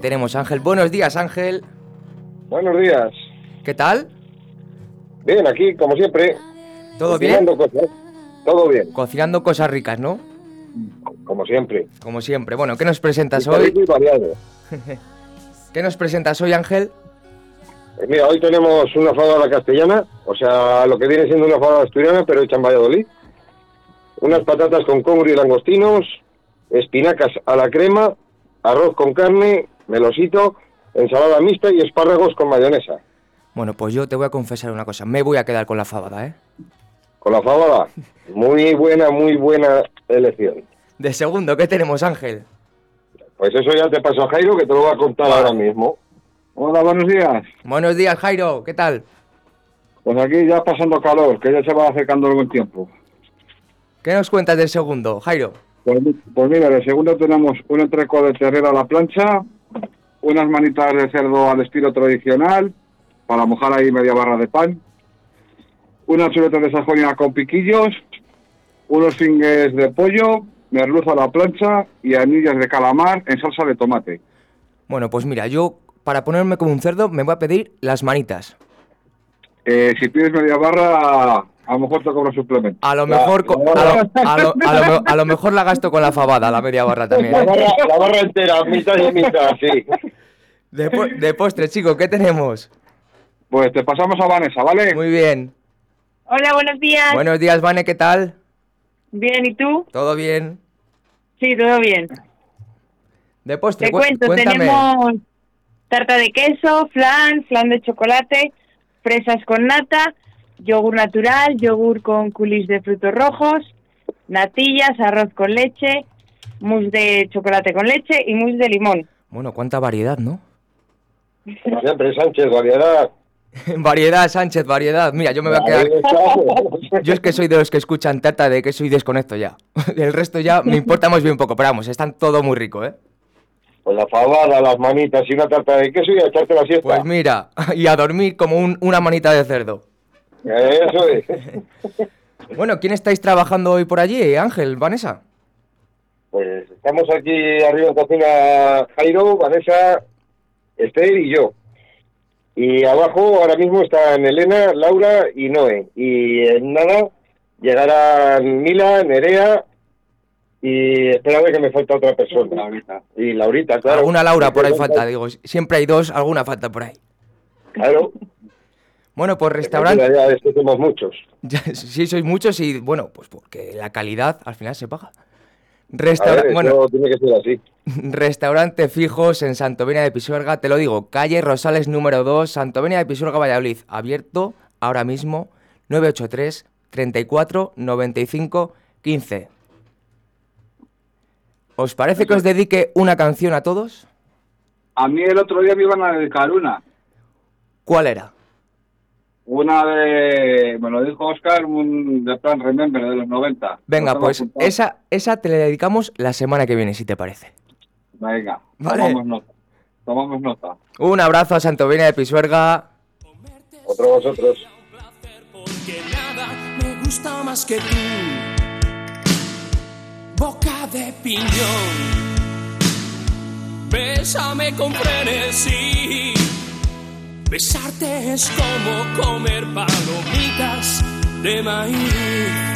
Tenemos Ángel. Buenos días, Ángel. Buenos días. ¿Qué tal? Bien, aquí, como siempre. ¿Todo bien? cocinando Cosas. Todo bien, Cocinando cosas ricas, ¿no? como siempre. Como siempre. Bueno, ¿qué nos presentas hoy? y variado. ¿Qué nos presentas hoy, Ángel? Eh, Mira, hoy tenemos una fabada castellana, o sea, lo que viene siendo una fabada asturiana, pero hecha en Valladolid. Unas patatas con congrio y langostinos, espinacas a la crema, arroz con carne, melosito, ensalada mixta y espárragos con mayonesa. Bueno, pues yo te voy a confesar una cosa. Me voy a quedar con la fabada, ¿eh? Con la fabada, muy buena, muy buena elección. De segundo, ¿qué tenemos, Ángel? Pues eso ya te paso a Jairo, que te lo va a contar ahora mismo. Hola, buenos días. Buenos días, Jairo. ¿Qué tal? Pues aquí ya pasando calor, que ya se va acercando el buen tiempo. ¿Qué nos cuentas del segundo, Jairo? Pues, pues mira, de segundo tenemos un entreco de terrero a la plancha, unas manitas de cerdo al estilo tradicional, para mojar ahí media barra de pan, unas chuletas de sajonia con piquillos, unos fingues de pollo, merluza a la plancha y anillas de calamar en salsa de tomate. Bueno, pues mira, yo para ponerme como un cerdo me voy a pedir las manitas. Eh, si pides media barra, a lo mejor te cobro suplemento. A lo La- mejor la a, lo, a lo- a lo me- a lo mejor la gasto con la fabada, la media barra también. La ¿eh? barra, la barra entera, mitad y mitad, sí. De, po- de postre, chico, ¿qué tenemos? Pues te pasamos a Vanessa, ¿vale? Muy bien. Hola, buenos días. Buenos días, Vane, ¿qué tal? Bien, ¿y tú? ¿Todo bien? Sí, todo bien. De postre, Te cu- cuento, cuéntame. tenemos tarta de queso, flan, flan de chocolate, fresas con nata, yogur natural, yogur con culis de frutos rojos, natillas, arroz con leche, mousse de chocolate con leche y mousse de limón. Bueno, cuánta variedad, ¿no? Siempre, Sánchez, variedad. variedad, Sánchez, variedad. Mira, yo me voy a quedar... Yo es que soy de los que escuchan tarta de queso y desconecto ya. El resto ya me importa más bien un poco, pero vamos, están todo muy rico, ¿eh? Pues la fabada, las manitas y una tarta de queso y a echarte la siesta. Pues mira, y a dormir como un- una manita de cerdo. Eso es. Bueno, ¿quién estáis trabajando hoy por allí, Ángel, Vanessa? Pues estamos aquí arriba en cocina Jairo, Vanessa, Esther y yo. Y abajo ahora mismo están Elena, Laura y Noé. Y en nada llegarán Mila, Nerea y espérame que me falta otra persona. Y Laurita, claro. Alguna Laura por ahí falta, digo, siempre hay dos, alguna falta por ahí. Claro. Bueno, pues Ya, restaurante... ya, es que somos muchos. Sí, sois muchos y, bueno, pues porque la calidad al final se paga. A Restaura- ver, bueno, eso tiene que ser así. Restaurante Fijos en Santovenia de Pisuerga, te lo digo, calle Rosales número 2, Santovenia de Pisuerga, Valladolid, abierto ahora mismo 983 34 95 15. ¿Os parece que os dedique una canción a todos? A mí el otro día me iban a dedicar una. ¿Cuál era? Una de, me lo dijo Oscar, un de Plan Remember de los 90. Venga, pues esa, esa te la dedicamos la semana que viene, si te parece. Venga, Vale. tomamos nota. Tomamos nota. Un abrazo a Santovenia de Pisuerga. Otro vosotros. porque nada me gusta más que tú. Boca de piñón, bésame con frenesí. Besarte es como comer palomitas de maíz.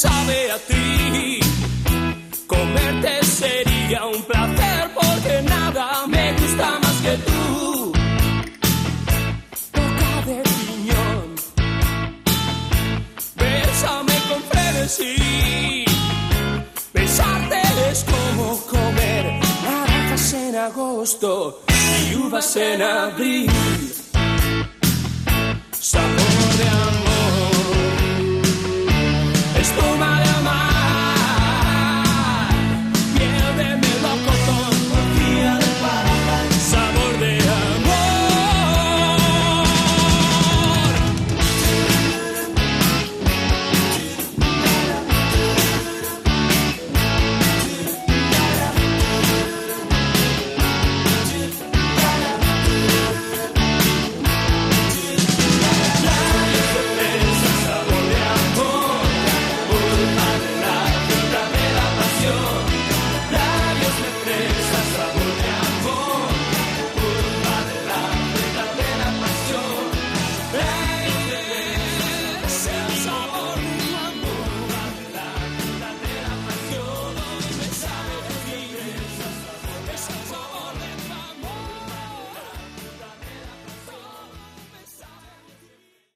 sabe a ti. Comerte sería un placer porque nada me gusta más que tú. Boca de piñón, bésame con frenesí. Besarte es como comer naranjas en agosto y uvas en abril.